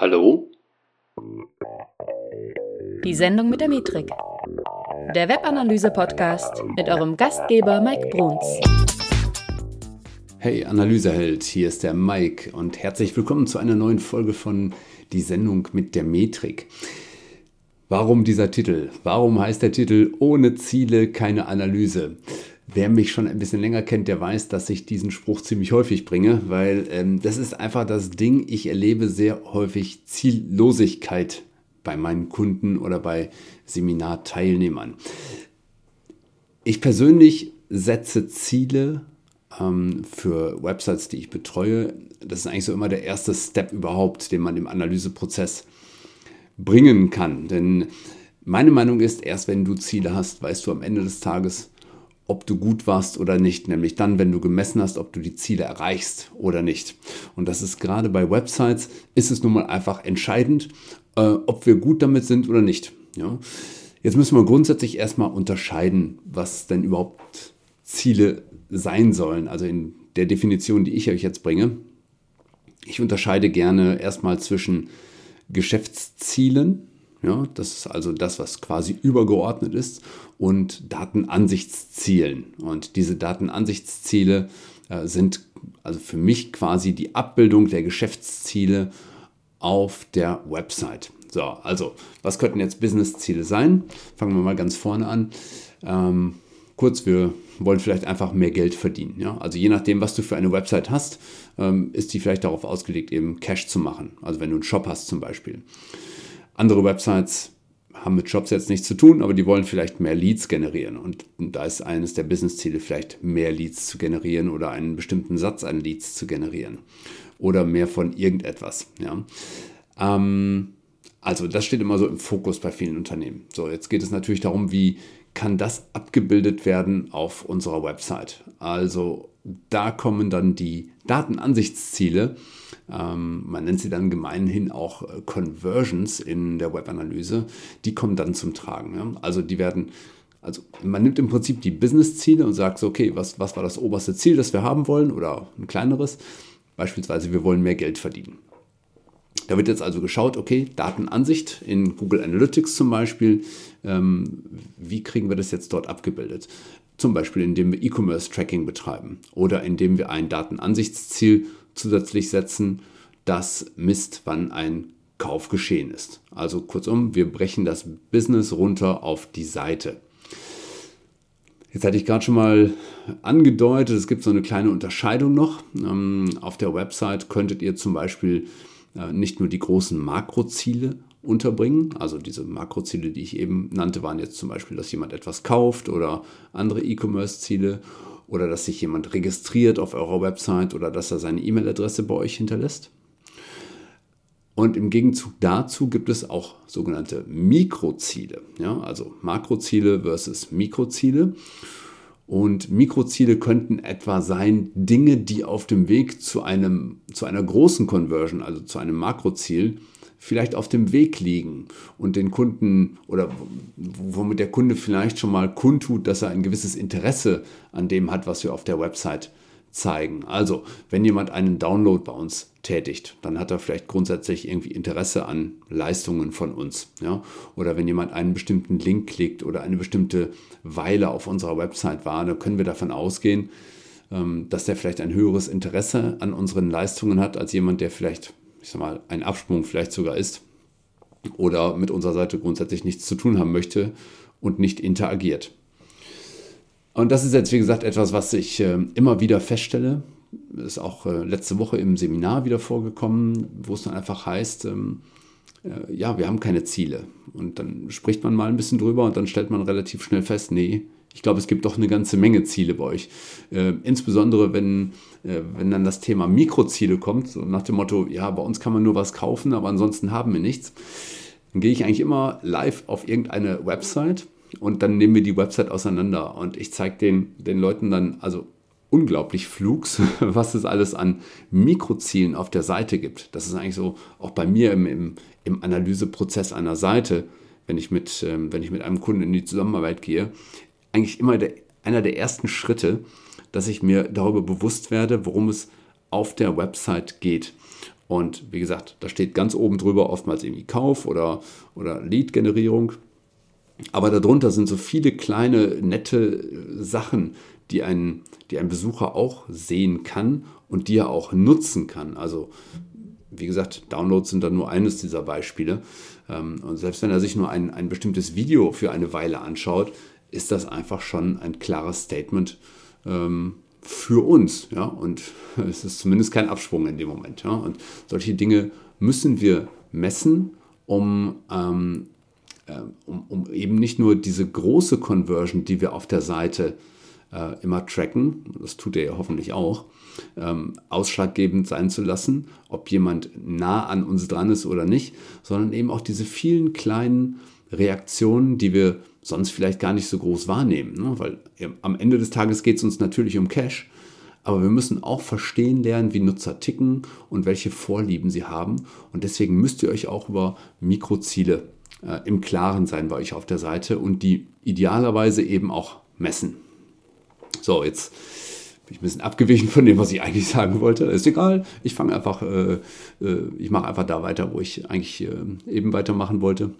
Hallo? Die Sendung mit der Metrik. Der Webanalyse-Podcast mit eurem Gastgeber Mike Bruns. Hey Analyseheld, hier ist der Mike und herzlich willkommen zu einer neuen Folge von Die Sendung mit der Metrik. Warum dieser Titel? Warum heißt der Titel Ohne Ziele keine Analyse? Wer mich schon ein bisschen länger kennt, der weiß, dass ich diesen Spruch ziemlich häufig bringe, weil ähm, das ist einfach das Ding. Ich erlebe sehr häufig Ziellosigkeit bei meinen Kunden oder bei Seminarteilnehmern. Ich persönlich setze Ziele ähm, für Websites, die ich betreue. Das ist eigentlich so immer der erste Step überhaupt, den man im Analyseprozess bringen kann. Denn meine Meinung ist, erst wenn du Ziele hast, weißt du am Ende des Tages, ob du gut warst oder nicht, nämlich dann, wenn du gemessen hast, ob du die Ziele erreichst oder nicht. Und das ist gerade bei Websites, ist es nun mal einfach entscheidend, äh, ob wir gut damit sind oder nicht. Ja? Jetzt müssen wir grundsätzlich erstmal unterscheiden, was denn überhaupt Ziele sein sollen, also in der Definition, die ich euch jetzt bringe. Ich unterscheide gerne erstmal zwischen Geschäftszielen, ja, das ist also das, was quasi übergeordnet ist, und Datenansichtszielen. Und diese Datenansichtsziele äh, sind also für mich quasi die Abbildung der Geschäftsziele auf der Website. So, also was könnten jetzt Businessziele sein? Fangen wir mal ganz vorne an. Ähm, kurz, wir wollen vielleicht einfach mehr Geld verdienen. Ja? Also je nachdem, was du für eine Website hast, ähm, ist die vielleicht darauf ausgelegt, eben Cash zu machen. Also wenn du einen Shop hast zum Beispiel. Andere Websites haben mit Jobs jetzt nichts zu tun, aber die wollen vielleicht mehr Leads generieren. Und da ist eines der Businessziele vielleicht mehr Leads zu generieren oder einen bestimmten Satz an Leads zu generieren. Oder mehr von irgendetwas. Ja. Ähm, also das steht immer so im Fokus bei vielen Unternehmen. So, jetzt geht es natürlich darum, wie kann das abgebildet werden auf unserer Website. Also da kommen dann die Datenansichtsziele man nennt sie dann gemeinhin auch äh, Conversions in der Webanalyse, die kommen dann zum Tragen. Also die werden, also man nimmt im Prinzip die Business-Ziele und sagt so, okay, was, was war das oberste Ziel, das wir haben wollen oder ein kleineres? Beispielsweise, wir wollen mehr Geld verdienen. Da wird jetzt also geschaut, okay, Datenansicht in Google Analytics zum Beispiel, ähm, wie kriegen wir das jetzt dort abgebildet? Zum Beispiel, indem wir E-Commerce-Tracking betreiben oder indem wir ein Datenansichtsziel zusätzlich setzen, das misst, wann ein Kauf geschehen ist. Also kurzum, wir brechen das Business runter auf die Seite. Jetzt hatte ich gerade schon mal angedeutet, es gibt so eine kleine Unterscheidung noch. Ähm, auf der Website könntet ihr zum Beispiel äh, nicht nur die großen Makroziele unterbringen, also diese Makroziele, die ich eben nannte, waren jetzt zum Beispiel, dass jemand etwas kauft oder andere E-Commerce-Ziele oder dass sich jemand registriert auf eurer Website oder dass er seine E-Mail-Adresse bei euch hinterlässt. Und im Gegenzug dazu gibt es auch sogenannte Mikroziele, ja, also Makroziele versus Mikroziele. Und Mikroziele könnten etwa sein Dinge, die auf dem Weg zu, einem, zu einer großen Conversion, also zu einem Makroziel, vielleicht auf dem Weg liegen und den Kunden oder womit der Kunde vielleicht schon mal kundtut, dass er ein gewisses Interesse an dem hat, was wir auf der Website zeigen. Also, wenn jemand einen Download bei uns tätigt, dann hat er vielleicht grundsätzlich irgendwie Interesse an Leistungen von uns. Ja? Oder wenn jemand einen bestimmten Link klickt oder eine bestimmte Weile auf unserer Website war, dann können wir davon ausgehen, ähm, dass der vielleicht ein höheres Interesse an unseren Leistungen hat, als jemand, der vielleicht ich sag mal, ein Absprung vielleicht sogar ist oder mit unserer Seite grundsätzlich nichts zu tun haben möchte und nicht interagiert. Und das ist jetzt, wie gesagt, etwas, was ich äh, immer wieder feststelle. Ist auch äh, letzte Woche im Seminar wieder vorgekommen, wo es dann einfach heißt, ähm, äh, ja, wir haben keine Ziele. Und dann spricht man mal ein bisschen drüber und dann stellt man relativ schnell fest, nee, ich glaube, es gibt doch eine ganze Menge Ziele bei euch. Äh, insbesondere, wenn, äh, wenn dann das Thema Mikroziele kommt, so nach dem Motto, ja, bei uns kann man nur was kaufen, aber ansonsten haben wir nichts. Dann gehe ich eigentlich immer live auf irgendeine Website und dann nehmen wir die Website auseinander und ich zeige den, den Leuten dann, also unglaublich flugs, was es alles an Mikrozielen auf der Seite gibt. Das ist eigentlich so auch bei mir im, im, im Analyseprozess einer Seite, wenn ich, mit, ähm, wenn ich mit einem Kunden in die Zusammenarbeit gehe, eigentlich immer der, einer der ersten Schritte, dass ich mir darüber bewusst werde, worum es auf der Website geht. Und wie gesagt, da steht ganz oben drüber oftmals irgendwie Kauf oder, oder Lead-Generierung. Aber darunter sind so viele kleine, nette Sachen, die ein, die ein Besucher auch sehen kann und die er auch nutzen kann. Also wie gesagt, Downloads sind dann nur eines dieser Beispiele. Ähm, und selbst wenn er sich nur ein, ein bestimmtes Video für eine Weile anschaut, ist das einfach schon ein klares Statement ähm, für uns. Ja? Und es ist zumindest kein Absprung in dem Moment. Ja? Und solche Dinge müssen wir messen, um, ähm, äh, um, um, eben nicht nur diese große Conversion, die wir auf der Seite äh, immer tracken, das tut er ja hoffentlich auch, ähm, ausschlaggebend sein zu lassen, ob jemand nah an uns dran ist oder nicht, sondern eben auch diese vielen kleinen Reaktionen, die wir sonst vielleicht gar nicht so groß wahrnehmen. Ne? Weil am Ende des Tages geht es uns natürlich um Cash, aber wir müssen auch verstehen lernen, wie Nutzer ticken und welche Vorlieben sie haben. Und deswegen müsst ihr euch auch über Mikroziele äh, im Klaren sein bei euch auf der Seite und die idealerweise eben auch messen. So, jetzt bin ich ein bisschen abgewichen von dem, was ich eigentlich sagen wollte. Ist egal, ich fange einfach, äh, äh, ich mache einfach da weiter, wo ich eigentlich äh, eben weitermachen wollte.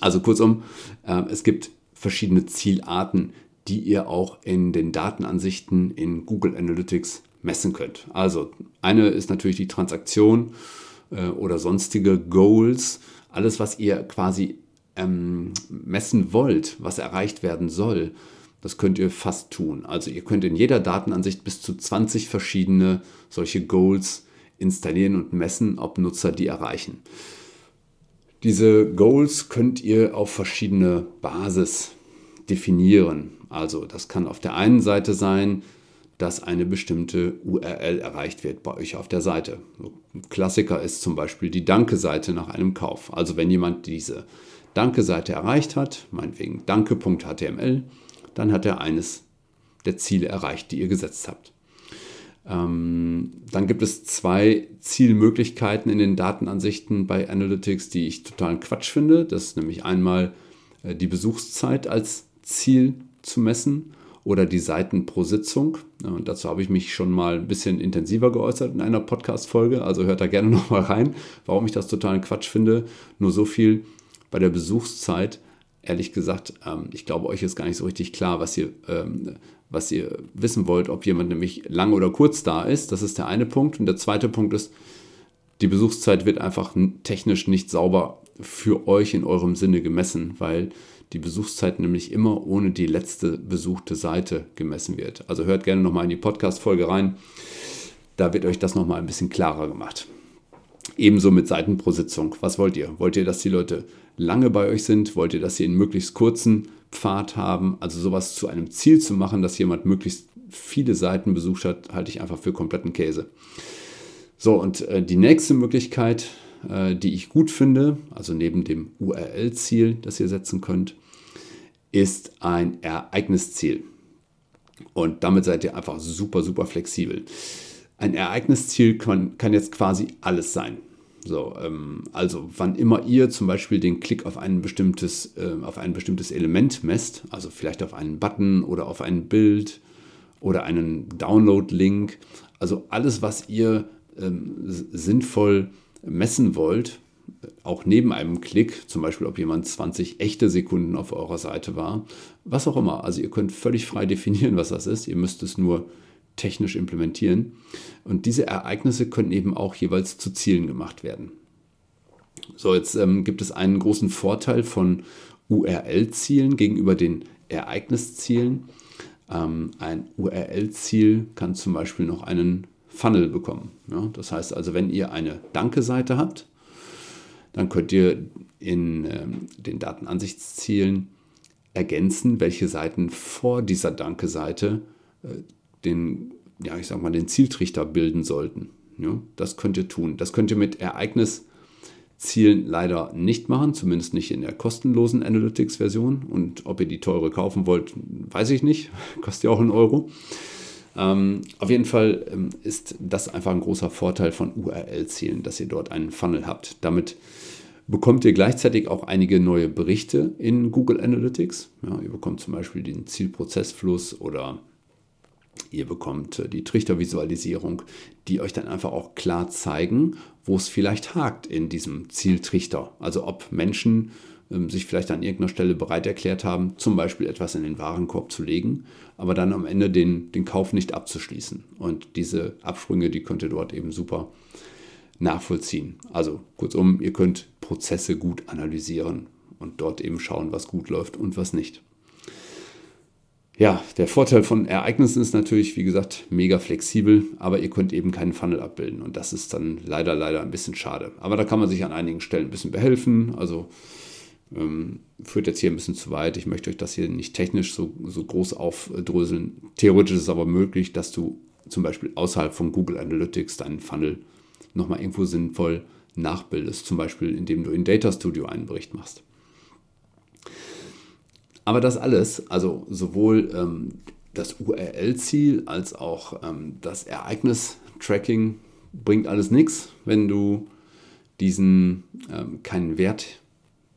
Also kurzum, äh, es gibt verschiedene Zielarten, die ihr auch in den Datenansichten in Google Analytics messen könnt. Also eine ist natürlich die Transaktion äh, oder sonstige Goals, alles, was ihr quasi ähm, messen wollt, was erreicht werden soll das könnt ihr fast tun. Also ihr könnt in jeder Datenansicht bis zu 20 verschiedene solche Goals installieren und messen, ob Nutzer die erreichen. Diese Goals könnt ihr auf verschiedene Basis definieren. Also das kann auf der einen Seite sein, dass eine bestimmte URL erreicht wird bei euch auf der Seite. Ein Klassiker ist zum Beispiel die Danke-Seite nach einem Kauf. Also wenn jemand diese Danke-Seite erreicht hat, meinetwegen danke.html, dann hat er eines der Ziele erreicht, die ihr gesetzt habt. Ähm, dann gibt es zwei Zielmöglichkeiten in den Datenansichten bei Analytics, die ich totalen Quatsch finde. Das ist nämlich einmal äh, die Besuchszeit als Ziel zu messen oder die Seiten pro Sitzung. Und dazu habe ich mich schon mal ein bisschen intensiver geäußert in einer Podcast-Folge. Also hört da gerne noch mal rein, warum ich das totalen Quatsch finde. Nur so viel bei der Besuchszeit ehrlich gesagt, ähm, ich glaube, euch ist gar nicht so richtig klar, was ihr, ähm, was ihr wissen wollt, ob jemand nämlich lang oder kurz da ist. Das ist der eine Punkt. Und der zweite Punkt ist, die Besuchszeit wird einfach technisch nicht sauber für euch in eurem Sinne gemessen, weil die Besuchszeit nämlich immer ohne die letzte besuchte Seite gemessen wird. Also hört gerne nochmal in die Podcast-Folge rein. Da wird euch das nochmal ein bisschen klarer gemacht. Ebenso mit Seiten pro Sitzung. Was wollt ihr? Wollt ihr, dass die Leute lange bei euch sind? Wollt ihr, dass sie einen möglichst kurzen Pfad haben? Also sowas zu einem Ziel zu machen, dass jemand möglichst viele Seiten besucht hat, halte ich einfach für kompletten Käse. So, und äh, die nächste Möglichkeit, äh, die ich gut finde, also neben dem URL-Ziel, das ihr setzen könnt, ist ein Ereignisziel. Und damit seid ihr einfach super, super flexibel. Ein Ereignisziel kann, kann jetzt quasi alles sein. So, ähm, also wann immer ihr zum Beispiel den Klick auf ein bestimmtes, äh, auf ein bestimmtes Element messt, also vielleicht auf einen Button oder auf ein Bild oder einen Download-Link, also alles, was ihr ähm, sinnvoll messen wollt, auch neben einem Klick, zum Beispiel ob jemand 20 echte Sekunden auf eurer Seite war, was auch immer. Also ihr könnt völlig frei definieren, was das ist. Ihr müsst es nur technisch implementieren. Und diese Ereignisse können eben auch jeweils zu Zielen gemacht werden. So, jetzt ähm, gibt es einen großen Vorteil von URL-Zielen gegenüber den Ereigniszielen. Ähm, ein URL-Ziel kann zum Beispiel noch einen Funnel bekommen. Ja? Das heißt also, wenn ihr eine Danke-Seite habt, dann könnt ihr in ähm, den Datenansichtszielen ergänzen, welche Seiten vor dieser Danke-Seite äh, den, ja, ich sag mal, den Zieltrichter bilden sollten. Ja, das könnt ihr tun. Das könnt ihr mit Ereigniszielen leider nicht machen, zumindest nicht in der kostenlosen Analytics-Version. Und ob ihr die teure kaufen wollt, weiß ich nicht. Kostet ja auch einen Euro. Ähm, auf jeden Fall ähm, ist das einfach ein großer Vorteil von URL-Zielen, dass ihr dort einen Funnel habt. Damit bekommt ihr gleichzeitig auch einige neue Berichte in Google Analytics. Ja, ihr bekommt zum Beispiel den Zielprozessfluss oder Ihr bekommt äh, die Trichtervisualisierung, die euch dann einfach auch klar zeigen, wo es vielleicht hakt in diesem Zieltrichter. Also ob Menschen ähm, sich vielleicht an irgendeiner Stelle bereit erklärt haben, zum Beispiel etwas in den Warenkorb zu legen, aber dann am Ende den, den Kauf nicht abzuschließen. Und diese Absprünge, die könnt ihr dort eben super nachvollziehen. Also kurzum, ihr könnt Prozesse gut analysieren und dort eben schauen, was gut läuft und was nicht. Ja, der Vorteil von Ereignissen ist natürlich, wie gesagt, mega flexibel, aber ihr könnt eben keinen Funnel abbilden und das ist dann leider, leider ein bisschen schade. Aber da kann man sich an einigen Stellen ein bisschen behelfen. Also ähm, führt jetzt hier ein bisschen zu weit. Ich möchte euch das hier nicht technisch so, so groß aufdröseln. Theoretisch ist es aber möglich, dass du zum Beispiel außerhalb von Google Analytics deinen Funnel nochmal irgendwo sinnvoll nachbildest. Zum Beispiel, indem du in Data Studio einen Bericht machst. Aber das alles, also sowohl ähm, das URL-Ziel als auch ähm, das Ereignis-Tracking bringt alles nichts, wenn du diesen ähm, keinen Wert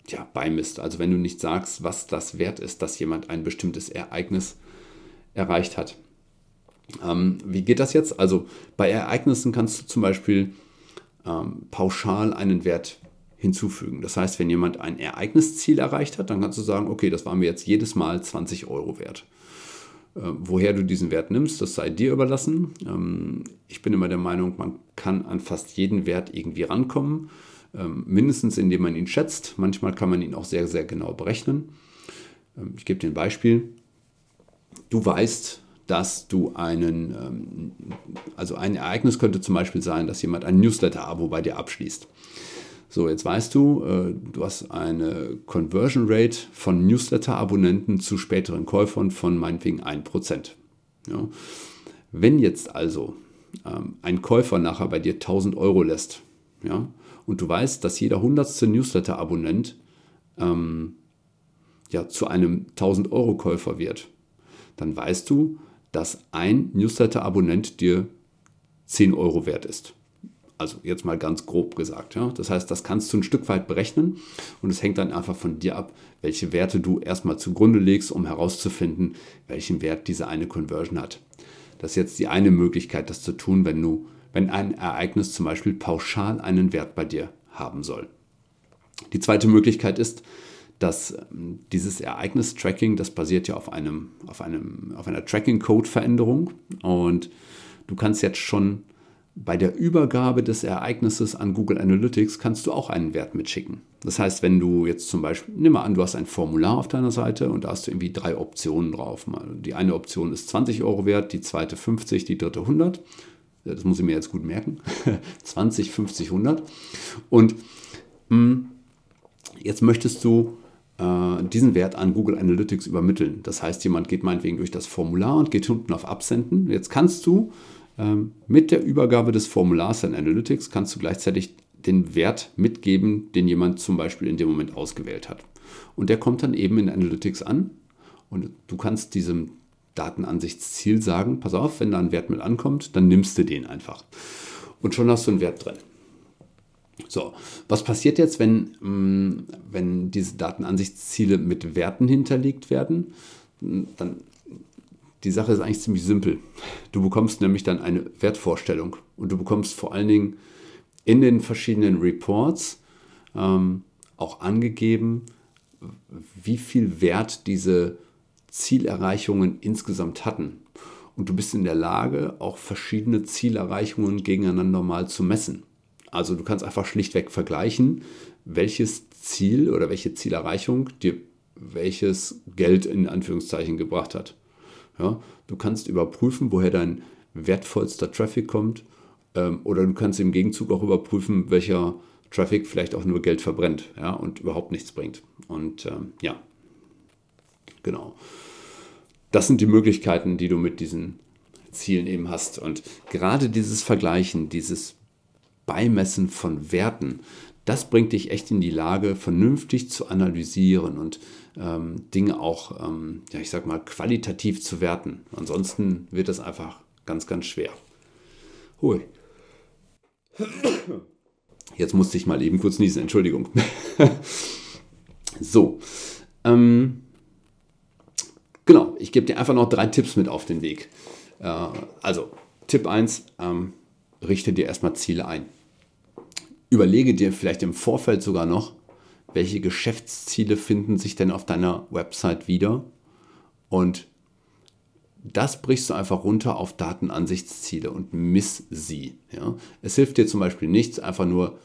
ja, beimisst. Also wenn du nicht sagst, was das wert ist, dass jemand ein bestimmtes Ereignis erreicht hat. Ähm, wie geht das jetzt? Also bei Ereignissen kannst du zum Beispiel ähm, pauschal einen Wert hinzufügen. Das heißt, wenn jemand ein Ereignisziel erreicht hat, dann kannst du sagen, okay, das war mir jetzt jedes Mal 20 Euro wert. Äh, woher du diesen Wert nimmst, das sei dir überlassen. Ähm, ich bin immer der Meinung, man kann an fast jeden Wert irgendwie rankommen, ähm, mindestens indem man ihn schätzt. Manchmal kann man ihn auch sehr, sehr genau berechnen. Ähm, ich gebe dir ein Beispiel. Du weißt, dass du einen, also ein Ereignis könnte zum Beispiel sein, dass jemand ein Newsletter-Abo bei dir abschließt. So, jetzt weißt du, äh, du hast eine Conversion Rate von Newsletter-Abonnenten zu späteren Käufern von meinetwegen 1%. Ja. Wenn jetzt also ähm, ein Käufer nachher bei dir 1000 Euro lässt, ja, und du weißt, dass jeder hundertste Newsletter-Abonnent ähm, ja, zu einem 1000 Euro Käufer wird, dann weißt du, dass ein Newsletter-Abonnent dir 10 Euro wert ist. Also jetzt mal ganz grob gesagt. Ja. Das heißt, das kannst du ein Stück weit berechnen und es hängt dann einfach von dir ab, welche Werte du erstmal zugrunde legst, um herauszufinden, welchen Wert diese eine Conversion hat. Das ist jetzt die eine Möglichkeit, das zu tun, wenn du, wenn ein Ereignis zum Beispiel pauschal einen Wert bei dir haben soll. Die zweite Möglichkeit ist, dass ähm, dieses Ereignis-Tracking, das basiert ja auf, einem, auf, einem, auf einer Tracking-Code-Veränderung und du kannst jetzt schon bei der Übergabe des Ereignisses an Google Analytics kannst du auch einen Wert mitschicken. Das heißt, wenn du jetzt zum Beispiel, nimm mal an, du hast ein Formular auf deiner Seite und da hast du irgendwie drei Optionen drauf. Die eine Option ist 20 Euro wert, die zweite 50, die dritte 100. Das muss ich mir jetzt gut merken. 20, 50, 100. Und hm, jetzt möchtest du äh, diesen Wert an Google Analytics übermitteln. Das heißt, jemand geht meinetwegen durch das Formular und geht unten auf Absenden. Jetzt kannst du mit der Übergabe des Formulars an Analytics kannst du gleichzeitig den Wert mitgeben, den jemand zum Beispiel in dem Moment ausgewählt hat. Und der kommt dann eben in Analytics an und du kannst diesem Datenansichtsziel sagen, pass auf, wenn da ein Wert mit ankommt, dann nimmst du den einfach. Und schon hast du einen Wert drin. So, was passiert jetzt, wenn, mm, wenn diese Datenansichtsziele mit Werten hinterlegt werden? Dann die Sache ist eigentlich ziemlich simpel. Du bekommst nämlich dann eine Wertvorstellung und du bekommst vor allen Dingen in den verschiedenen Reports ähm, auch angegeben, wie viel Wert diese Zielerreichungen insgesamt hatten. Und du bist in der Lage, auch verschiedene Zielerreichungen gegeneinander mal zu messen. Also du kannst einfach schlichtweg vergleichen, welches Ziel oder welche Zielerreichung dir welches Geld in Anführungszeichen gebracht hat. Ja, du kannst überprüfen, woher dein wertvollster Traffic kommt ähm, oder du kannst im Gegenzug auch überprüfen, welcher Traffic vielleicht auch nur Geld verbrennt ja, und überhaupt nichts bringt. Und ähm, ja, genau. Das sind die Möglichkeiten, die du mit diesen Zielen eben hast. Und gerade dieses Vergleichen, dieses Beimessen von Werten, das bringt dich echt in die Lage, vernünftig zu analysieren und ähm, Dinge auch, ähm, ja, ich sag mal, qualitativ zu werten. Ansonsten wird das einfach ganz, ganz schwer. Hui. Jetzt musste ich mal eben kurz niesen, Entschuldigung. so. Ähm, genau, ich gebe dir einfach noch drei Tipps mit auf den Weg. Äh, also Tipp 1, ähm, richte dir erstmal Ziele ein. Überlege dir vielleicht im Vorfeld sogar noch, welche Geschäftsziele finden sich denn auf deiner Website wieder und das brichst du einfach runter auf Datenansichtsziele und miss sie. Ja? Es hilft dir zum Beispiel nichts, einfach nur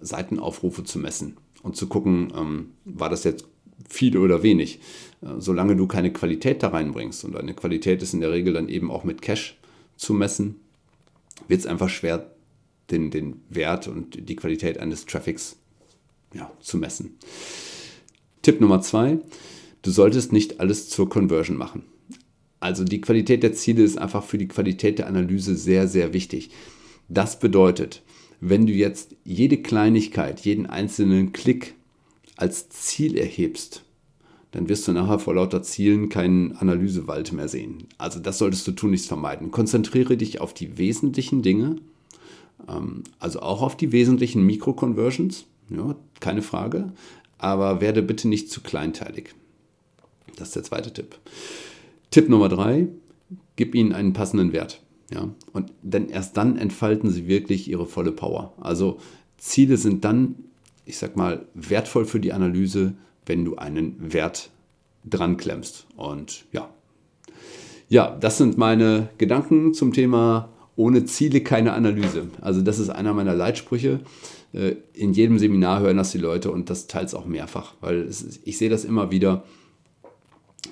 Seitenaufrufe zu messen und zu gucken, ähm, war das jetzt viel oder wenig. Äh, solange du keine Qualität da reinbringst und eine Qualität ist in der Regel dann eben auch mit Cache zu messen, wird es einfach schwer, den, den Wert und die Qualität eines Traffics ja, zu messen. Tipp Nummer zwei, du solltest nicht alles zur Conversion machen. Also die Qualität der Ziele ist einfach für die Qualität der Analyse sehr, sehr wichtig. Das bedeutet, wenn du jetzt jede Kleinigkeit, jeden einzelnen Klick als Ziel erhebst, dann wirst du nachher vor lauter Zielen keinen Analysewald mehr sehen. Also das solltest du tunlichst vermeiden. Konzentriere dich auf die wesentlichen Dinge, also auch auf die wesentlichen Mikro-Conversions, ja, keine Frage, aber werde bitte nicht zu kleinteilig. Das ist der zweite Tipp. Tipp Nummer drei, gib ihnen einen passenden Wert. Ja? Und denn erst dann entfalten sie wirklich ihre volle Power. Also Ziele sind dann, ich sag mal, wertvoll für die Analyse, wenn du einen Wert dran klemmst. Und ja. Ja, das sind meine Gedanken zum Thema ohne Ziele keine Analyse. Also das ist einer meiner Leitsprüche. Äh, in jedem Seminar hören das die Leute und das teils auch mehrfach, weil ich sehe das immer wieder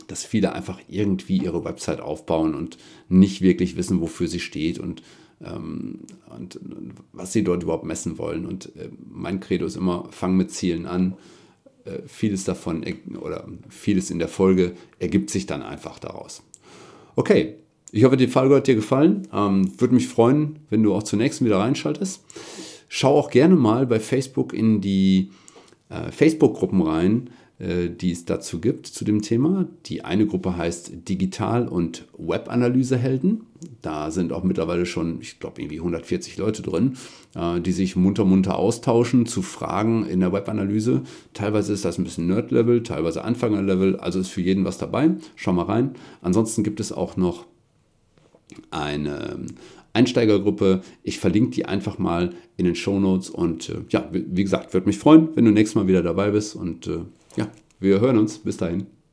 dass viele einfach irgendwie ihre Website aufbauen und nicht wirklich wissen, wofür sie steht und, ähm, und, und was sie dort überhaupt messen wollen. Und äh, mein Credo ist immer, fang mit Zielen an. Äh, vieles davon oder vieles in der Folge ergibt sich dann einfach daraus. Okay, ich hoffe, die Folge hat dir gefallen. Ähm, Würde mich freuen, wenn du auch zunächst wieder reinschaltest. Schau auch gerne mal bei Facebook in die äh, Facebook-Gruppen rein. Äh, die es dazu gibt zu dem Thema. Die eine Gruppe heißt Digital- und Webanalysehelden. Da sind auch mittlerweile schon, ich glaube, irgendwie 140 Leute drin, äh, die sich munter munter austauschen zu Fragen in der Webanalyse. Teilweise ist das ein bisschen Nerd-Level, teilweise Anfänger-Level, also ist für jeden was dabei. Schau mal rein. Ansonsten gibt es auch noch eine Einsteigergruppe. Ich verlinke die einfach mal in den Show Notes und äh, ja, wie, wie gesagt, würde mich freuen, wenn du nächstes Mal wieder dabei bist und äh, ja, wir hören uns. Bis dahin.